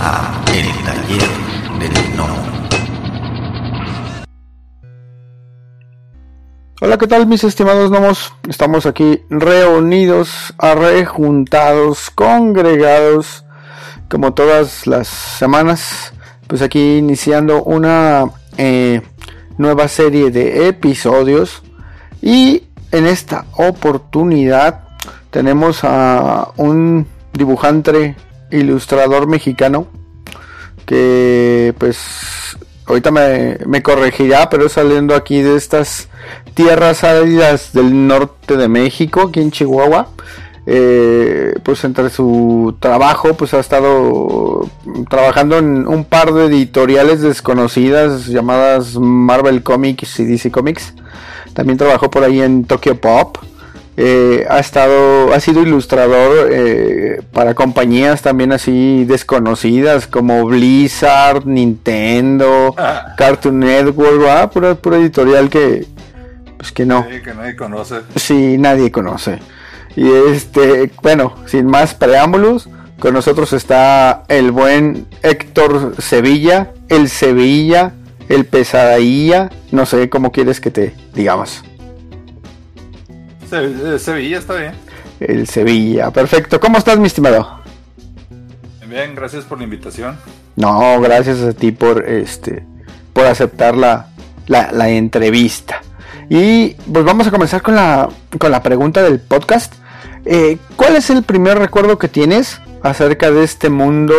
a El Taller del No. Hola, ¿qué tal mis estimados gnomos? Estamos aquí reunidos, rejuntados, congregados, como todas las semanas, pues aquí iniciando una eh, nueva serie de episodios y en esta oportunidad tenemos a un dibujante ilustrador mexicano que pues ahorita me, corregirá, pero saliendo aquí de estas tierras áridas del norte de México, aquí en Chihuahua, eh, pues entre su trabajo, pues ha estado trabajando en un par de editoriales desconocidas llamadas Marvel Comics y DC Comics. También trabajó por ahí en Tokyo Pop. Eh, ha estado, ha sido ilustrador eh, para compañías también así desconocidas como Blizzard, Nintendo, Cartoon Network, ¿verdad? Pura, editorial que, pues que no. Sí, que nadie conoce. Sí, nadie conoce. Y este, bueno, sin más preámbulos, con nosotros está el buen Héctor Sevilla, el Sevilla, el Pesadilla, no sé cómo quieres que te digamos. Eh, Sevilla está bien. El Sevilla, perfecto. ¿Cómo estás, mi estimado? Bien, gracias por la invitación. No, gracias a ti por este por aceptar la, la, entrevista. Y pues vamos a comenzar con la, con la pregunta del podcast. Eh, ¿Cuál es el primer recuerdo que tienes acerca de este mundo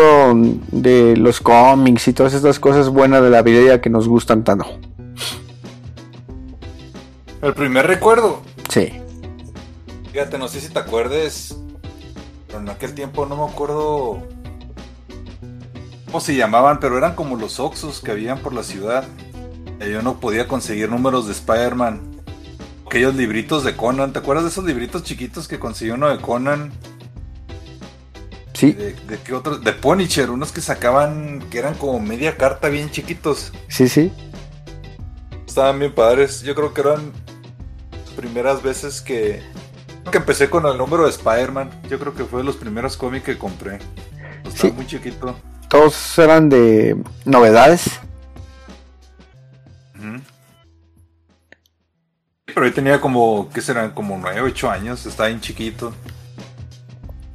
de los cómics y todas estas cosas buenas de la vida que nos gustan tanto? El primer recuerdo. Sí. Fíjate, no sé si te acuerdes, pero en aquel tiempo no me acuerdo cómo se llamaban, pero eran como los Oxos que habían por la ciudad. Y yo no podía conseguir números de Spider-Man. Aquellos libritos de Conan, ¿te acuerdas de esos libritos chiquitos que consiguió uno de Conan? Sí. ¿De, qué otros? De Punisher, unos que sacaban que eran como media carta bien chiquitos. Sí, sí. Estaban bien padres. Yo creo que eran las primeras veces que que empecé con el número de Spider-Man. Yo creo que fue de los primeros cómics que compré. Estaba muy chiquito. Todos eran de novedades. Pero yo tenía como, ¿qué serán? Como 9, 8 años. Estaba bien chiquito.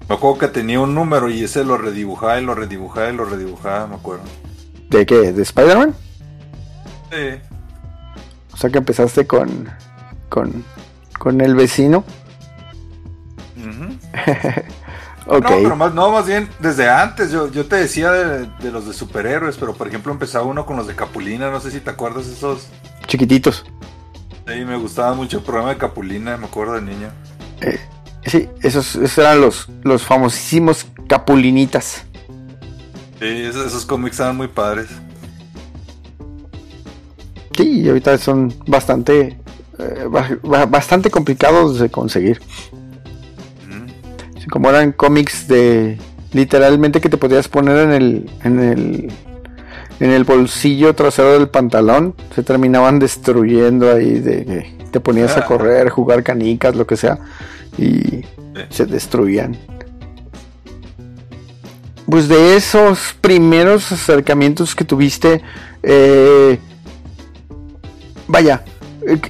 Me acuerdo que tenía un número y ese lo redibujaba y lo redibujaba y lo redibujaba, me acuerdo. ¿De qué? ¿De Spider-Man? Sí. O sea que empezaste con, con, con el vecino. No, pero más, no, más bien desde antes. Yo, yo te decía de, los de superhéroes, pero por ejemplo empezaba uno con los de Capulina. No sé si te acuerdas esos. Chiquititos. Sí, me gustaba mucho el programa de Capulina, me acuerdo de niño. Eh, sí, esos, eran los, los famosísimos Capulinitas. Sí, esos, cómics eran muy padres. Sí, y ahorita son bastante, eh, bastante complicados de conseguir como eran cómics de literalmente que te podías poner en el en el en el bolsillo trasero del pantalón, se terminaban destruyendo ahí de que te ponías a ah. correr, jugar canicas, lo que sea y se destruían. Pues de esos primeros acercamientos que tuviste, eh, vaya,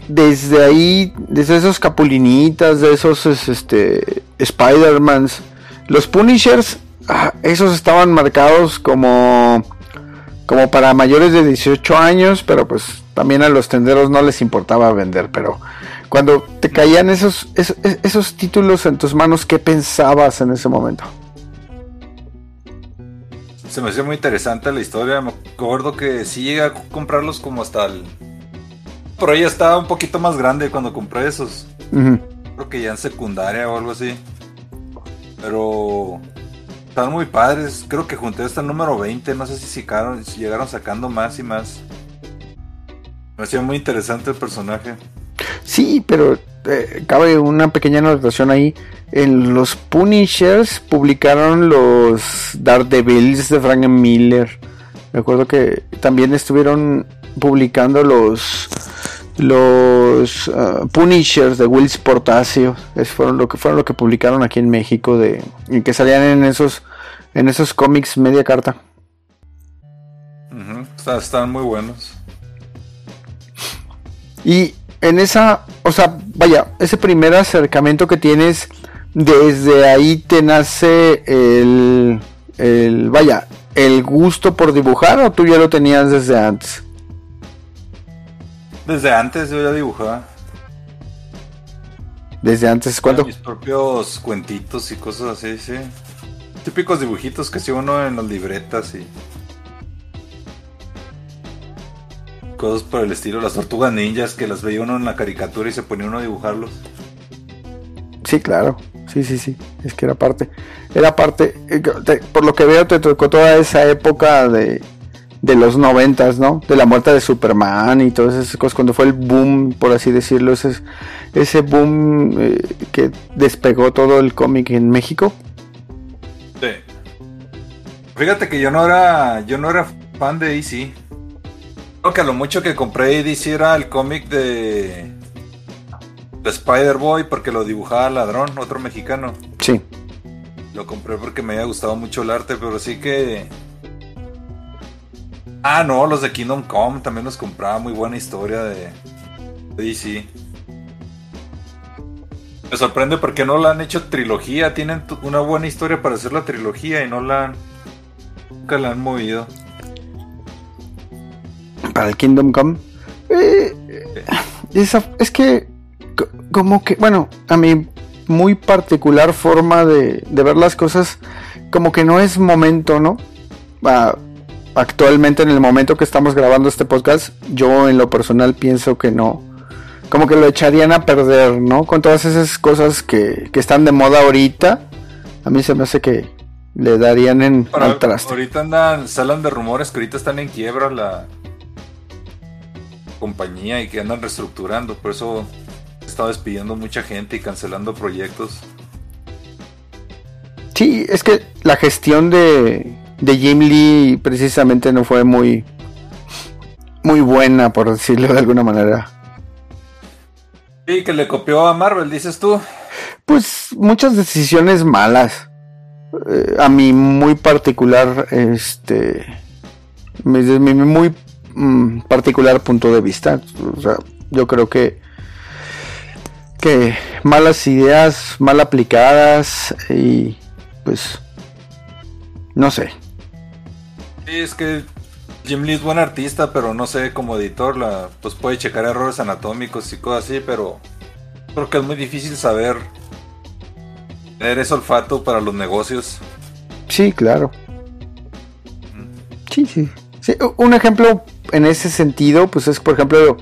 desde ahí, desde esos capulinitas, de esos este, Spider-Mans, los Punishers, ah, esos estaban marcados como, como para mayores de 18 años, pero pues también a los tenderos no les importaba vender, pero cuando te caían esos, esos, títulos en tus manos, ¿qué pensabas en ese momento? Se me hacía muy interesante la historia, me acuerdo que sí llegué a comprarlos como hasta el pero ella estaba un poquito más grande cuando compré esos. Creo que ya en secundaria o algo así. Pero están muy padres. Creo que junté hasta el número 20. No sé si, si llegaron sacando más y más. Me hacía muy interesante el personaje. Sí, pero eh, cabe una pequeña anotación ahí. En los Punishers publicaron los Daredevils de Frank Miller. Me acuerdo que también estuvieron publicando los los uh, Punishers de Wills Portacio fueron lo que fueron lo que publicaron aquí en México de y que salían en esos en esos cómics media carta está- están muy buenos. Y en esa, o sea, vaya, ese primer acercamiento que tienes, desde ahí te nace el, el, vaya, el gusto por dibujar o tú ya lo tenías desde antes. Desde antes yo ya dibujaba. Desde antes, ¿cuándo? Mis propios cuentitos y cosas así, sí. Típicos dibujitos que hacía uno en las libretas y. Cosas por el estilo, las tortugas ninjas que las veía uno en la caricatura y se ponía uno a dibujarlos. Sí, claro. Sí, sí, sí. Es que era parte. Era parte. eh, Por lo que veo, te tocó toda esa época de, de los noventas, ¿no? De la muerte de Superman y todas esas cosas. Cuando fue el boom, por así decirlo. Ese, ese boom eh, que despegó todo el cómic en México. Sí. Fíjate que yo no era. Yo no era fan de DC. Creo que a lo mucho que compré DC era el cómic de. de Spider-Boy porque lo dibujaba Ladrón, otro mexicano. Sí. Lo compré porque me había gustado mucho el arte, pero sí que. Ah, no, los de Kingdom Come también los compraba. Muy buena historia de, DC. Me sorprende porque no la han hecho trilogía. Tienen una buena historia para hacer la trilogía y no la han. Nunca la han movido. Para el Kingdom Come. Eh, es que. co- Como que. Bueno, a mi muy particular forma de, de ver las cosas. Como que no es momento, ¿no? Ah, actualmente en el momento que estamos grabando este podcast, yo en lo personal pienso que no. Como que lo echarían a perder, ¿no? Con todas esas cosas que, que están de moda ahorita. A mí se me hace que le darían en Ahora- al traste. ahorita andan, salen de rumores que ahorita están en quiebra la compañía y que andan reestructurando. Por eso estado despidiendo mucha gente y cancelando proyectos. Sí, es que la gestión de, de Jim Lee precisamente no fue muy muy buena, por decirlo de alguna manera. Sí, que le copió a Marvel, dices tú. Pues muchas decisiones malas. Eh, a mi muy particular, este, mi- desde mi muy mm, particular punto de vista. O sea, yo creo que que malas ideas, mal aplicadas y pues no sé. Es que Jim Lee es buen artista, pero no sé, como editor, la, pues puede checar errores anatómicos y cosas así, pero creo que es muy difícil saber tener ese olfato para los negocios. Sí, claro. Sí, sí. Sí, un ejemplo en ese sentido, pues es por ejemplo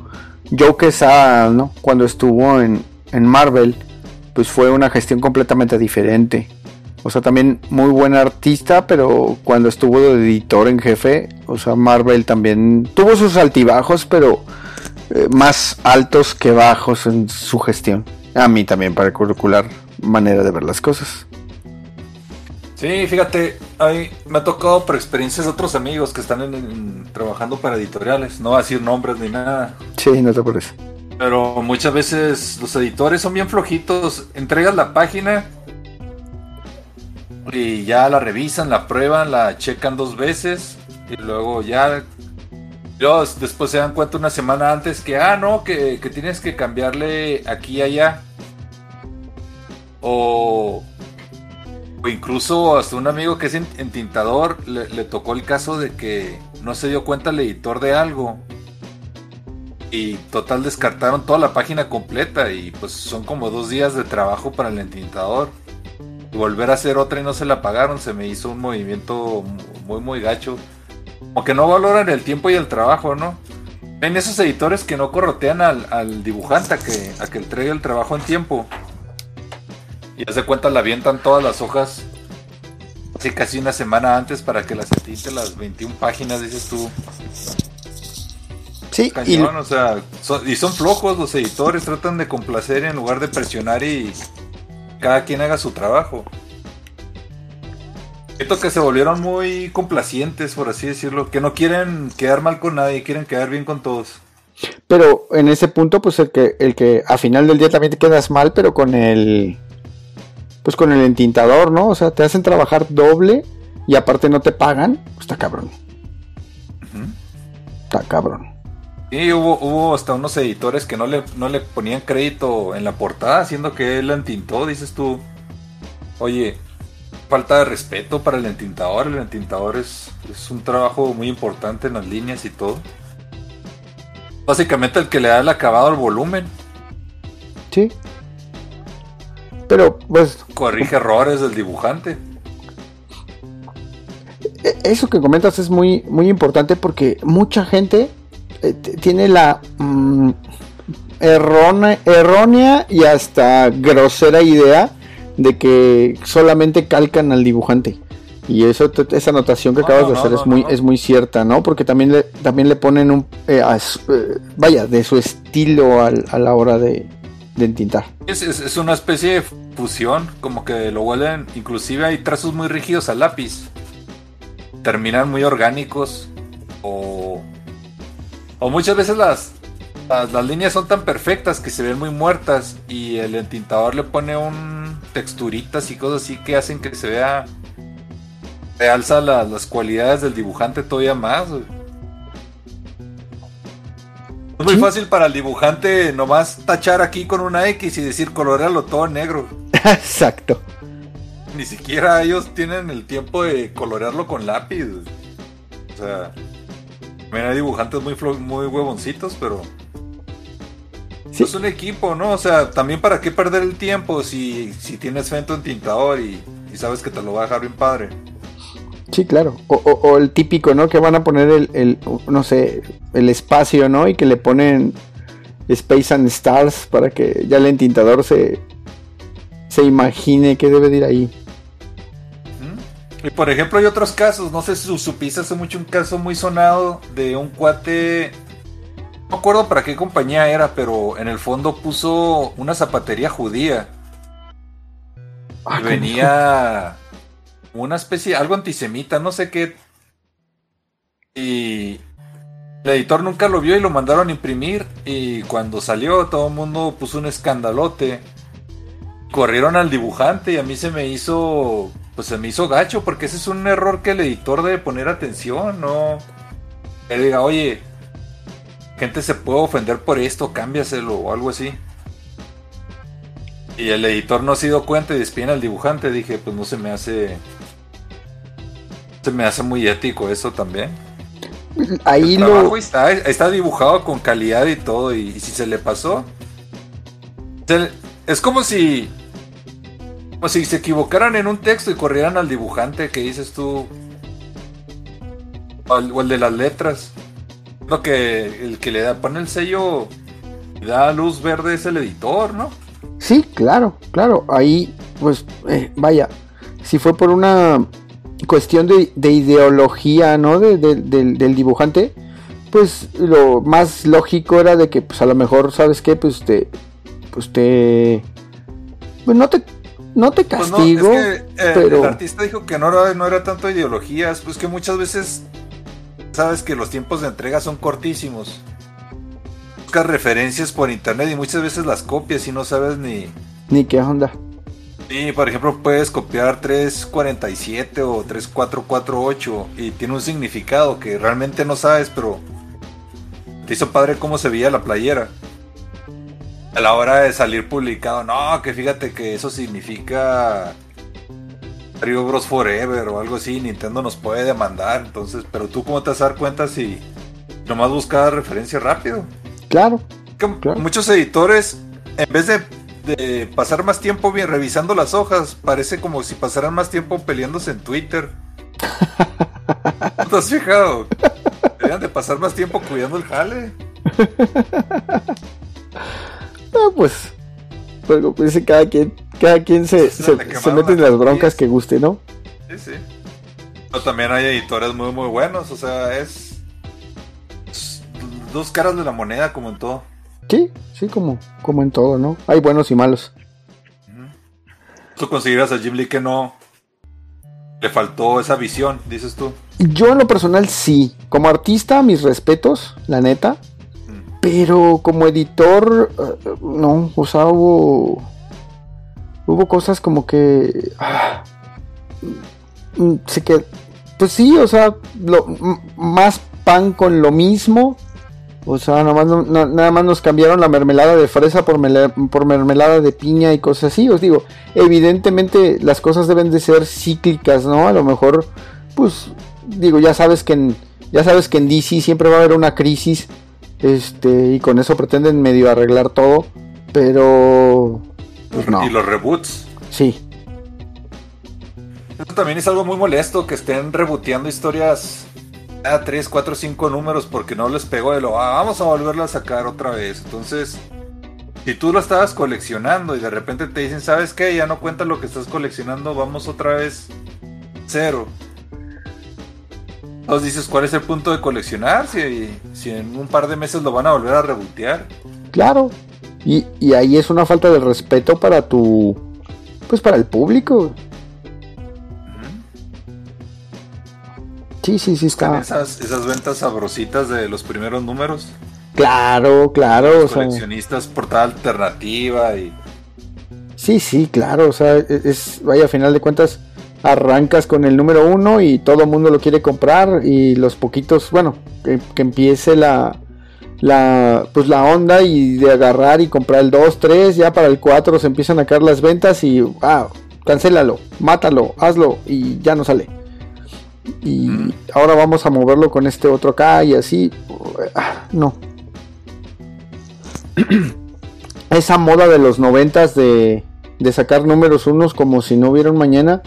Joe Quesada, ¿no? Cuando estuvo en, en Marvel, pues fue una gestión completamente diferente. O sea, también muy buen artista, pero cuando estuvo de editor en jefe, o sea, Marvel también tuvo sus altibajos, pero eh, más altos que bajos en su gestión. A mí también particular manera de ver las cosas. Sí, fíjate, ahí me ha tocado por experiencias de otros amigos que están en- en- trabajando para editoriales. No voy a decir nombres ni nada. Sí, no te parece. Pero muchas veces los editores son bien flojitos. Entregas la página y ya la revisan, la prueban, la checan dos veces y luego ya. Luego después se dan cuenta una semana antes que, ah, no, que, que tienes que cambiarle aquí y allá. O, o incluso hasta un amigo que es en- entintador le tocó el caso de que no se dio cuenta el editor de algo y total descartaron toda la página completa y pues son como dos días de trabajo para el entintador. Y volver a hacer otra y no se la pagaron, se me hizo un movimiento muy muy gacho. Como que no valoran el tiempo y el trabajo, ¿no? Ven esos editores que no corrotean al, al dibujante a que, a que entregue el trabajo en tiempo. Y haz de cuenta la avientan todas las hojas así casi una semana antes para que las entinte las 21 páginas, dices tú. Sí, y, Cañón, o sea, son- y son flojos los editores, tratan de complacer en lugar de presionar y cada quien haga su trabajo. Siento que se volvieron muy complacientes, por así decirlo, que no quieren quedar mal con nadie, quieren quedar bien con todos. Pero en ese punto, pues el que, el que a final del día también te quedas mal, pero con el. Pues con el entintador, ¿no? O sea, te hacen trabajar doble y aparte no te pagan. Está cabrón. Está cabrón. Sí, hubo, hubo hasta unos editores que no le, no le ponían crédito en la portada, haciendo que él entintó, dices tú. Oye, falta de respeto para el entintador. El entintador es, es un trabajo muy importante en las líneas y todo. Básicamente el que le da el acabado al volumen. Sí. Pero, pues. Corrige errores del dibujante. E, eso que comentas es muy, muy importante porque mucha gente tiene la mm, errónea y hasta grosera idea de que solamente calcan al dibujante. Y eso, esa anotación que acabas de hacer es muy, es muy cierta, ¿no? Porque también le, también le ponen un, eh, eh, vaya, de su estilo a la hora de, de entintar. Es, es, una especie de fusión, como que lo vuelven, inclusive hay trazos muy rígidos al lápiz. Terminan muy orgánicos o, o muchas veces las, las, líneas son tan perfectas que se ven muy muertas y el entintador le pone un texturitas y cosas así que hacen que se vea realza las cualidades del dibujante todavía más. Es muy fácil para el dibujante nomás tachar aquí con una X y decir colorearlo todo negro. Exacto. Ni siquiera ellos tienen el tiempo de colorearlo con lápiz. O sea, también hay dibujantes muy, muy huevoncitos, pero es un equipo, ¿no? O sea, también para qué perder el tiempo si, si tienes fe en tu entintador y, y sabes que te lo va a dejar bien padre. Sí, claro. O, el típico, ¿no? Que van a poner el, no sé, el espacio, ¿no? Y que le ponen Space and Stars para que ya el entintador se, se imagine que debe de ir ahí. Y por ejemplo hay otros casos, no sé si supiste hace mucho un caso muy sonado de un cuate, no acuerdo para qué compañía era, pero en el fondo puso una zapatería judía. Ah, venía una especie, algo antisemita, no sé qué. Y el editor nunca lo vio y lo mandaron a imprimir. Y cuando salió, todo el mundo puso un escandalote. Corrieron al dibujante y a mí se me hizo. Pues se me hizo gacho, porque ese es un error que el editor debe poner atención, ¿no? Que diga, oye, gente se puede ofender por esto, cámbiaselo o algo así. Y el editor no se dio cuenta y despiden al dibujante. Dije, pues no se me hace se me hace muy ético eso también. Ahí lo. Está, está dibujado con calidad y todo. Y, si se le pasó. es como si. Como si se equivocaran en un texto y corrieran al dibujante que dices tú. O el, de las letras. Lo que el que le da, pone el sello y da luz verde es el editor, ¿no? Sí, claro, claro. Ahí, pues, eh, vaya. Si fue por una cuestión de, ideología, ¿no? del, dibujante, pues lo más lógico era de que, pues a lo mejor, ¿sabes qué? Pues te, pues te, pues no te, no te pues castigo, eh, pero... El artista dijo que no era, no era tanto ideologías, pues que muchas veces, sabes que los tiempos de entrega son cortísimos. Buscas referencias por internet y muchas veces las copias y no sabes ni... Ni qué onda. Sí, por ejemplo, puedes copiar 347 o 3448 y tiene un significado que realmente no sabes, pero te hizo padre cómo se veía la playera. A la hora de salir publicado, no, que fíjate que eso significa Mario Bros Forever o algo así, Nintendo nos puede demandar, entonces, pero tú cómo te vas a dar cuenta si nomás buscas referencia rápido. Claro. Muchos editores, en vez de de pasar más tiempo bien revisando las hojas. Parece como si pasaran más tiempo peleándose en Twitter. ¿No te has fijado? Deberían de pasar más tiempo cuidando el jale. Ah, pues, pues, pues cada quien, cada quien se, se, mete en las broncas que guste, ¿no? Sí, sí. Pero también hay editores muy, muy buenos. O sea, es dos caras de la moneda como en todo. Sí, sí, como, como en todo, ¿no? Hay buenos y malos. ¿Tú consideras a Jim Lee que no le faltó esa visión, dices tú? Yo en lo personal sí. Como artista, mis respetos, la neta. Pero como editor, eh, no, o sea, hubo, hubo cosas como que... Ah, se, que, pues sí, o sea, más pan con lo mismo. O sea, nada más, nada más nos cambiaron la mermelada de fresa por, mermelada de piña y cosas así. Os digo, evidentemente las cosas deben de ser cíclicas, ¿no? A lo mejor, pues, digo, ya sabes que ya sabes que en DC siempre va a haber una crisis. Este, y con eso pretenden medio arreglar todo. Pero. Pues no. Y los reboots. Sí. Eso también es algo muy molesto que estén reboteando historias a 3, 4, 5 números porque no les pegó de lo, ah, vamos a volverlo a sacar otra vez. Entonces, si tú lo estabas coleccionando y de repente te dicen, ¿sabes qué? Ya no cuenta lo que estás coleccionando, vamos otra vez cero. Entonces dices, ¿cuál es el punto de coleccionar? Si, si en un par de meses lo van a volver a rebotear. Claro. Y, y ahí es una falta de respeto para tu. Pues para el público. Sí, sí, sí está. Esas, esas ventas sabrositas de los primeros números. Claro, claro. Los coleccionistas, portada alternativa y. Sí, sí, claro. O sea, e, es, vaya, a final de cuentas, arrancas con el número uno y todo el mundo lo quiere comprar. Y los poquitos, bueno, que, empiece la, la, pues la onda y de agarrar y comprar el 2, 3, ya para el 4 se empiezan a caer las ventas y, ah, cancélalo, mátalo, hazlo y ya no sale y ahora vamos a moverlo con este otro acá y así. Ah, no. Esa moda de los noventas de, de sacar números unos como si no hubiera un mañana,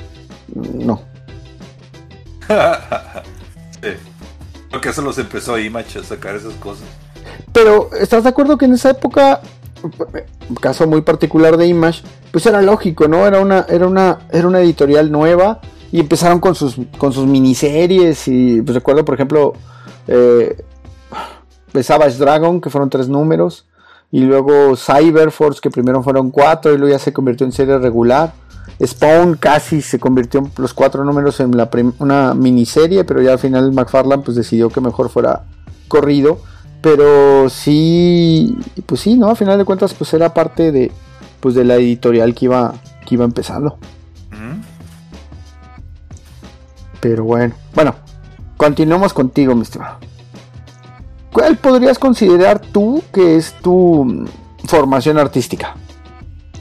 no. sí. Porque eso los empezó Image a sacar esas cosas. Pero, ¿estás de acuerdo que en esa época, caso muy particular de Image, pues era lógico, ¿no? Era una, era una, era una editorial nueva y empezaron con sus, con sus miniseries. Y pues recuerdo, por ejemplo, eh, Savage Dragon, que fueron tres números. Y luego Cyberforce, que primero fueron cuatro. Y luego ya se convirtió en serie regular. Spawn casi se convirtió en los cuatro números en la una miniserie. Pero ya al final McFarlane pues decidió que mejor fuera corrido. Pero sí, pues sí, ¿no? A final de cuentas, pues era parte de, pues de la editorial que iba, que iba empezando. Pero bueno, bueno, continuamos contigo, mi estimado. ¿Cuál podrías considerar tú que es tu formación artística?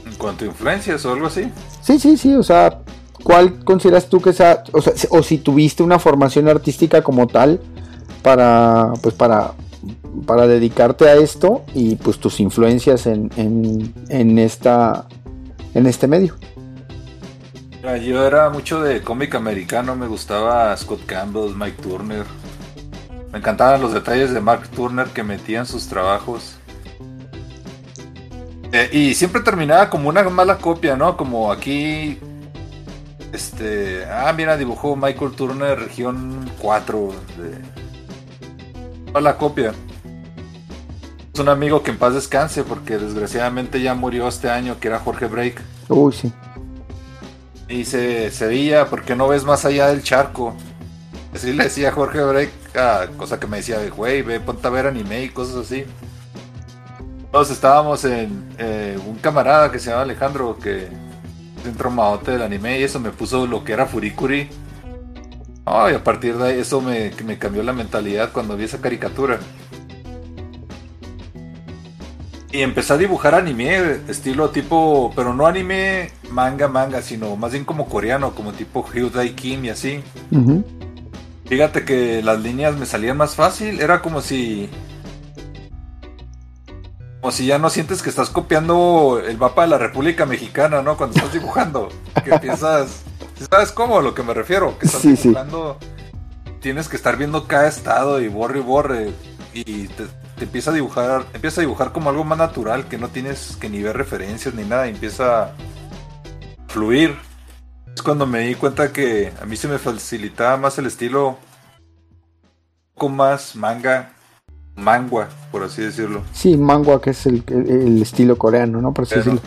¿En cuanto a influencias o algo así? Sí, sí, sí, o sea, ¿cuál consideras tú que sea, o, sea, o si tuviste una formación artística como tal para, pues para, para dedicarte a esto y pues tus influencias en, en, en esta, en este medio? Yo era mucho de cómic americano, me gustaba Scott Campbell, Mike Turner. Me encantaban los detalles de Mark Turner que metía en sus trabajos. Eh, y siempre terminaba como una mala copia, ¿no? Como aquí. Este. Ah, mira, dibujó Michael Turner, región 4. De... Mala copia. Es un amigo que en paz descanse, porque desgraciadamente ya murió este año, que era Jorge Break. Uy, sí. Dice Sevilla, ¿por qué no ves más allá del charco? Así le decía Jorge Break, cosa que me decía, güey, ve, ponte a ver anime y cosas así. Todos estábamos en eh, un camarada que se llama Alejandro, que es un tromadote del anime, y eso me puso lo que era Furikuri. y a partir de eso me, me cambió la mentalidad cuando vi esa caricatura. Y empecé a dibujar anime, estilo tipo, pero no anime manga, manga, sino más bien como coreano, como tipo Hyundai Kim y así. Fíjate que las líneas me salían más fácil, era como si... Como si ya no sientes que estás copiando el mapa de la República Mexicana, ¿no? Cuando estás dibujando, que empiezas... ¿Sabes cómo? A lo que me refiero, que estás dibujando... Tienes que estar viendo cada estado y borre y borre. Y te, te empieza a dibujar, empieza a dibujar como algo más natural, que no tienes que ni ver referencias ni nada, empieza a fluir. Es cuando me di cuenta que a mí se me facilitaba más el estilo, un poco más manga, mangua, por así decirlo. Sí, mangua, que es el, estilo coreano, ¿no? Por así decirlo.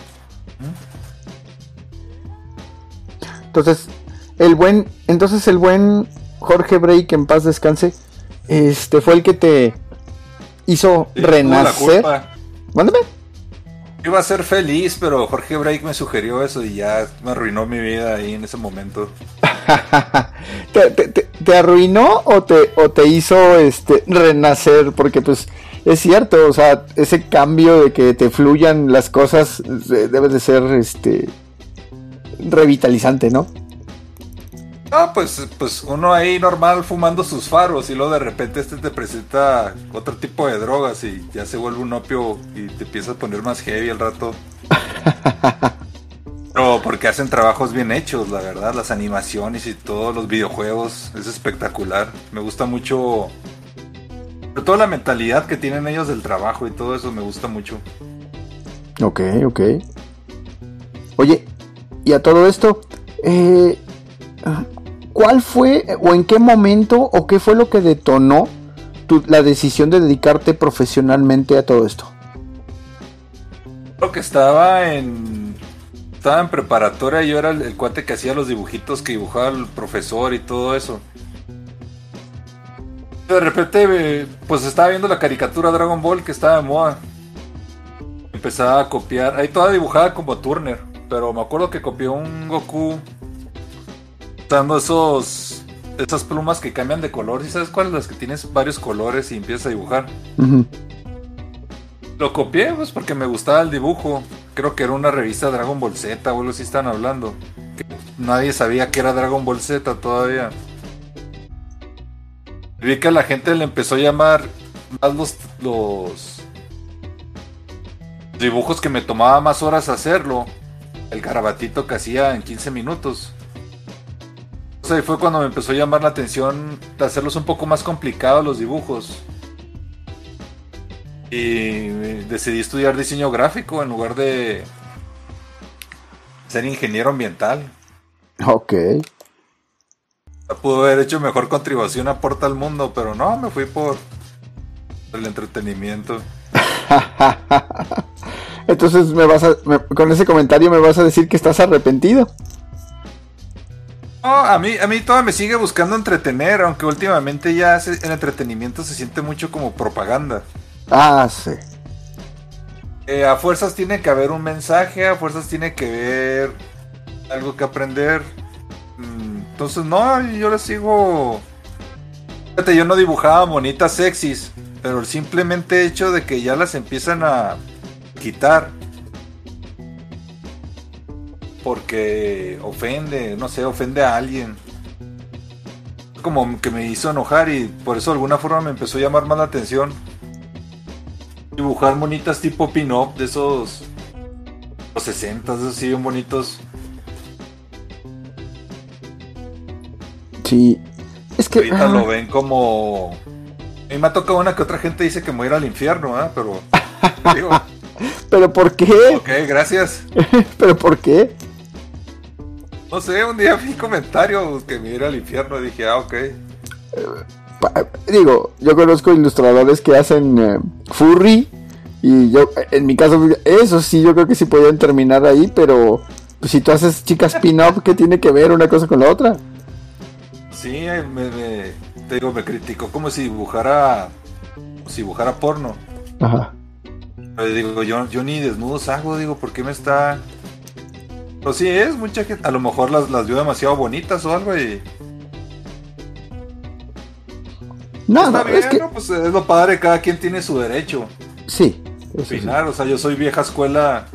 Entonces, el buen, entonces el buen Jorge Break, en paz descanse, este fue el que te hizo renacer. Mándame. Iba a ser feliz, pero Jorge Break me sugirió eso y ya me arruinó mi vida ahí en ese momento. te, te arruinó o te, o te hizo este renacer? Porque pues es cierto, o sea, ese cambio de que te fluyan las cosas eh, debe de ser este revitalizante, ¿no? No, pues, pues uno ahí normal fumando sus faros y luego de repente este te presenta otro tipo de drogas y ya se vuelve un opio y te empiezas a poner más heavy al rato. Pero porque hacen trabajos bien hechos, la verdad, las animaciones y todos los videojuegos, es espectacular. Me gusta mucho, sobre todo la mentalidad que tienen ellos del trabajo y todo eso me gusta mucho. Ok, ok. Oye, y a todo esto, eh, ¿cuál fue o en qué momento o qué fue lo que detonó la decisión de dedicarte profesionalmente a todo esto? Creo que estaba en estaba en preparatoria yo era el, el cuate que hacía los dibujitos que dibujaba el profesor y todo eso. De repente, eh, pues estaba viendo la caricatura Dragon Ball que estaba de moda. Empezaba a copiar, ahí toda dibujada como Turner, pero me acuerdo que copió un Goku esos esas plumas que cambian de color. ¿Y sabes cuáles? Las que tienes varios colores y empiezas a dibujar. Lo copié, pues porque me gustaba el dibujo. Creo que era una revista Dragon Ball Z, o algo así están hablando. Que nadie sabía que era Dragon Ball Z todavía. Vi que a la gente le empezó a llamar más los, los dibujos que me tomaba más horas hacerlo. El garabatito que hacía en 15 minutos. Ahí fue cuando me empezó a llamar la atención de hacerlos un poco más complicados los dibujos. Y decidí estudiar diseño gráfico en lugar de ser ingeniero ambiental. Ok. Pudo haber hecho mejor contribución a Porta al Mundo, pero no, me fui por el entretenimiento. Entonces me vas a, me- con ese comentario me vas a decir que estás arrepentido. No, a mí, a mí todavía me sigue buscando entretener, aunque últimamente ya el entretenimiento se siente mucho como propaganda. Ah, sí. Eh, a fuerzas tiene que haber un mensaje, a fuerzas tiene que ver algo que aprender. Mm, Entonces, no, yo le sigo. Fíjate, yo no dibujaba monitas sexys, pero el simplemente hecho de que ya las empiezan a quitar. Porque ofende, no sé, ofende a alguien. Como que me hizo enojar y por eso de alguna forma me empezó a llamar más la atención dibujar monitas tipo pin-up de esos los 60, esos sí bien bonitos. Sí. Es que. Ahorita ah, lo ven como. A mí me ha tocado una que otra gente dice que me voy a ir al infierno, ¿ah? Pero. digo, ¿Pero por qué? ok, gracias. ¿Pero por qué? No sé, un día vi comentarios que me iba al infierno y dije, ah, ok. Digo, yo conozco ilustradores que hacen eh, furry. Y yo, en mi caso, eso sí, yo creo que sí podían terminar ahí, pero pues, si tú haces chicas pin-up, ¿qué tiene que ver una cosa con la otra? Sí, me, me- te digo, me criticó como si dibujara. si dibujara porno. Ajá. Digo, yo, yo ni desnudos hago, digo, ¿por qué me está.? Pues sí, es mucha gente. A lo mejor las, las vio demasiado bonitas o algo y. No, está no, bien, es que. ¿no? Pues es lo padre, cada quien tiene su derecho. Sí. sí. opinar. O sea, yo soy vieja escuela.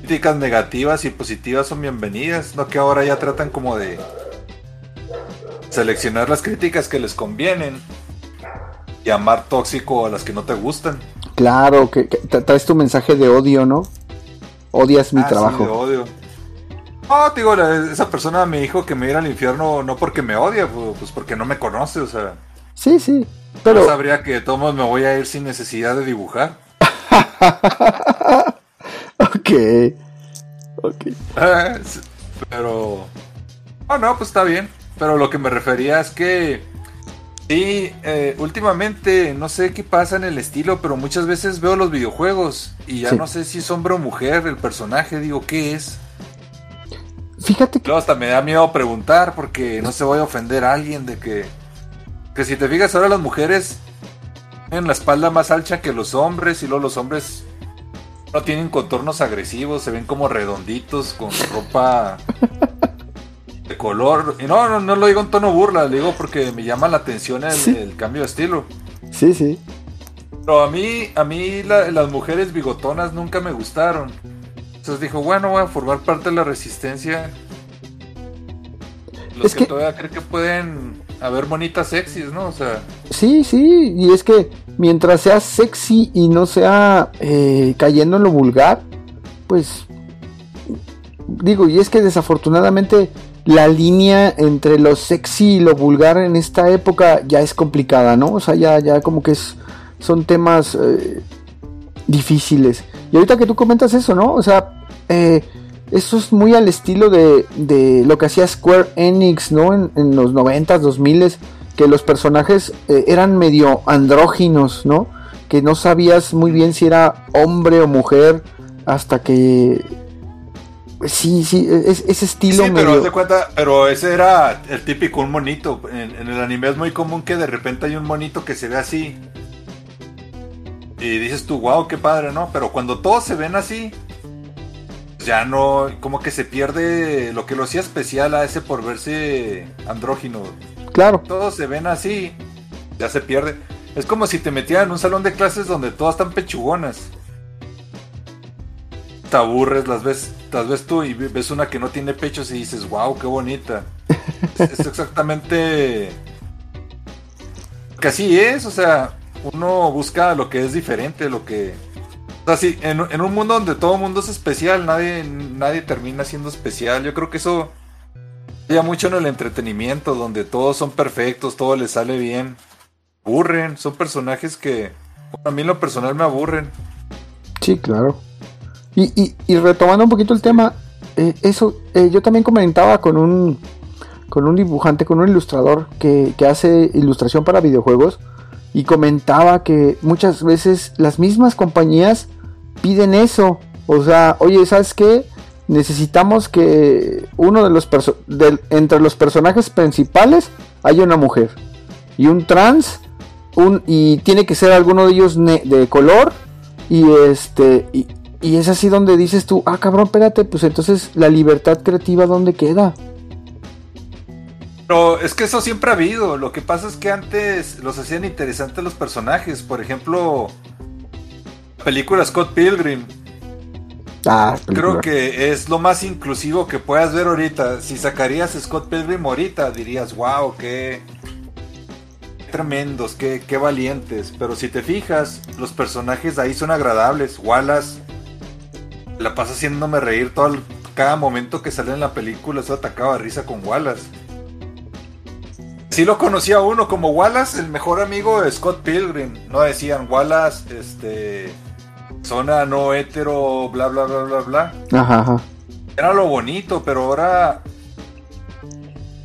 Críticas negativas y positivas son bienvenidas. No que ahora ya tratan como de seleccionar las críticas que les convienen. Y amar tóxico a las que no te gustan. Claro, que, que tra- traes tu mensaje de odio, ¿no? Odias mi Ah, sí, trabajo. de odio. No, te digo, la- esa persona me dijo que me iba al infierno no porque me odia, pu- pues porque no me conoce, o sea, Sí, sí. pero sabría que de todos modos me voy a ir sin necesidad de dibujar. ok. Ok. Sí, pero, no, no, pues está bien. Pero lo que me refería es que sí, eh, últimamente no sé qué pasa en el estilo, pero muchas veces veo los videojuegos y ya Sí. no sé si es hombre o mujer el personaje, digo, ¿qué es? Fíjate que. Luego hasta me da miedo preguntar porque no se voy a ofender a alguien de que... Que si te fijas ahora las mujeres tienen la espalda más ancha que los hombres y luego los hombres no tienen contornos agresivos, se ven como redonditos con ropa de color. Y no, no, no lo digo en tono burla, lo digo porque me llama la atención el, Sí. el cambio de estilo. Sí, sí. Pero a mí, a mí la- las mujeres bigotonas nunca me gustaron. Entonces dijo, bueno, voy a formar parte de la resistencia. Los Es que, que- todavía creen que pueden haber bonitas sexys, ¿no? O sea, Sí, sí, y es que mientras sea sexy y no sea eh, cayendo en lo vulgar, pues digo, y es que desafortunadamente la línea entre lo sexy y lo vulgar en esta época ya es complicada, ¿no? O sea, ya, ya como que es, son temas eh, difíciles. Y ahorita que tú comentas eso, ¿no? O sea, eh, eso es muy al estilo de, de lo que hacía Square Enix, ¿no? En, en los 90s, 2000 que los personajes eh, eran medio andróginos, ¿no? Que no sabías muy bien si era hombre o mujer hasta que... Sí, sí, es, ese estilo sí, pero medio... haz de cuenta, pero ese era el típico un monito. En, en el anime es muy común que de repente hay un monito que se ve así. Y dices tú, wow, qué padre, ¿no? Pero cuando todos se ven así, ya no, como que se pierde lo que lo hacía especial a ese por verse andrógino. Claro, Todos se ven así, ya se pierde. Es como si te metieran en un salón de clases donde todas están pechugonas. Te aburres, las ves, las ves tú y ves una que no tiene pechos y dices, wow, qué bonita. es, exactamente... Que así es, o sea, uno busca lo que es diferente, lo que... O sea, sí, en, un mundo donde todo mundo es especial, nadie, nadie termina siendo especial. Yo creo que eso ya mucho en el entretenimiento, donde todos son perfectos, todo les sale bien. Aburren, son personajes que a mí en lo personal me aburren. sí, claro. Y, y, y retomando un poquito el tema, eh, eso, eh, yo también comentaba con un, con un dibujante, con un ilustrador que, que hace ilustración para videojuegos y comentaba que muchas veces las mismas compañías piden eso. O sea, oye, ¿sabes qué? Necesitamos que uno de los entre los personajes principales haya una mujer y un trans un, y tiene que ser alguno de ellos de color y este y es así donde dices tú, ah cabrón, espérate, pues entonces la libertad creativa dónde queda? Pero es que eso siempre ha habido. Lo que pasa es que antes los hacían interesantes los personajes. Por ejemplo, la película Scott Pilgrim. Ah, Creo que es lo más inclusivo que puedas ver ahorita. Si sacarías Scott Pilgrim ahorita, dirías, wow, qué tremendos, qué, qué valientes. Pero si te fijas, los personajes ahí son agradables. Wallace la pasa haciéndome reír todo el- cada momento que sale en la película. Eso atacaba de risa con Wallace. Sí lo conocía uno como Wallace, el mejor amigo de Scott Pilgrim. No decían Wallace, este, zona no hetero, bla bla bla bla bla. Ajá, ajá. Era lo bonito, pero ahora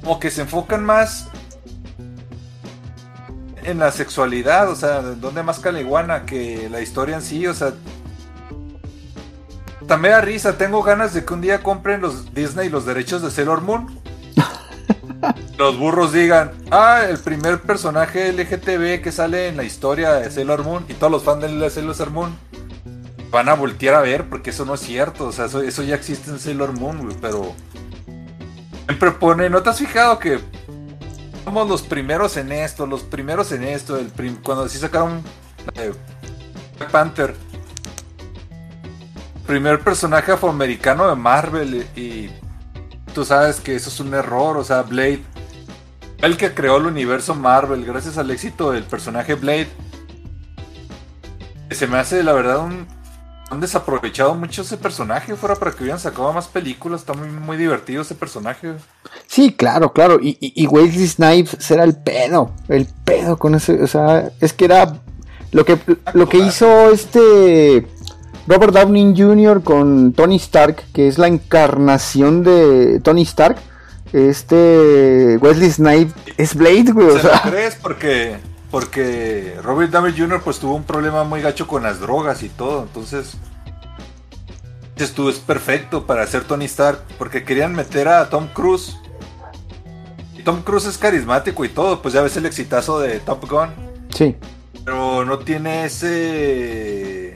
como que se enfocan más en la sexualidad, o sea, donde más caliguana que la historia en sí, o sea, también da risa, tengo ganas de que un día compren los Disney los derechos de Sailor Moon. los burros digan, ah, el primer personaje LGTB que sale en la historia de Sailor Moon y todos los fans de Sailor Moon van a voltear a ver porque eso no es cierto, o sea, eso, eso ya existe en Sailor Moon, güey, pero siempre pone, ¿no te has fijado que somos los primeros en esto, los primeros en esto, el prim- cuando sí sacaron eh, Black Panther, primer personaje afroamericano de Marvel y, y tú sabes que eso es un error, o sea, Blade, el que creó el universo Marvel, gracias al éxito del personaje Blade, se me hace la verdad un han desaprovechado mucho ese personaje, fuera para que hubieran sacado más películas, está muy, muy divertido ese personaje. Sí, claro, claro. Y, y, y Wesley Snipes era el pedo. El pedo con ese. O sea, es que era. Lo que, lo que hizo este. Robert Downey Jr. con Tony Stark, que es la encarnación de Tony Stark. Este. Wesley Snipes es Blade, güey. O ¿Se lo sea, crees? Porque, porque Robert Downey Jr. pues tuvo un problema muy gacho con las drogas y todo, entonces tú es perfecto para hacer Tony Stark, porque querían meter a Tom Cruise. Y Tom Cruise es carismático y todo, pues ya ves el exitazo de Top Gun, sí. pero no tiene ese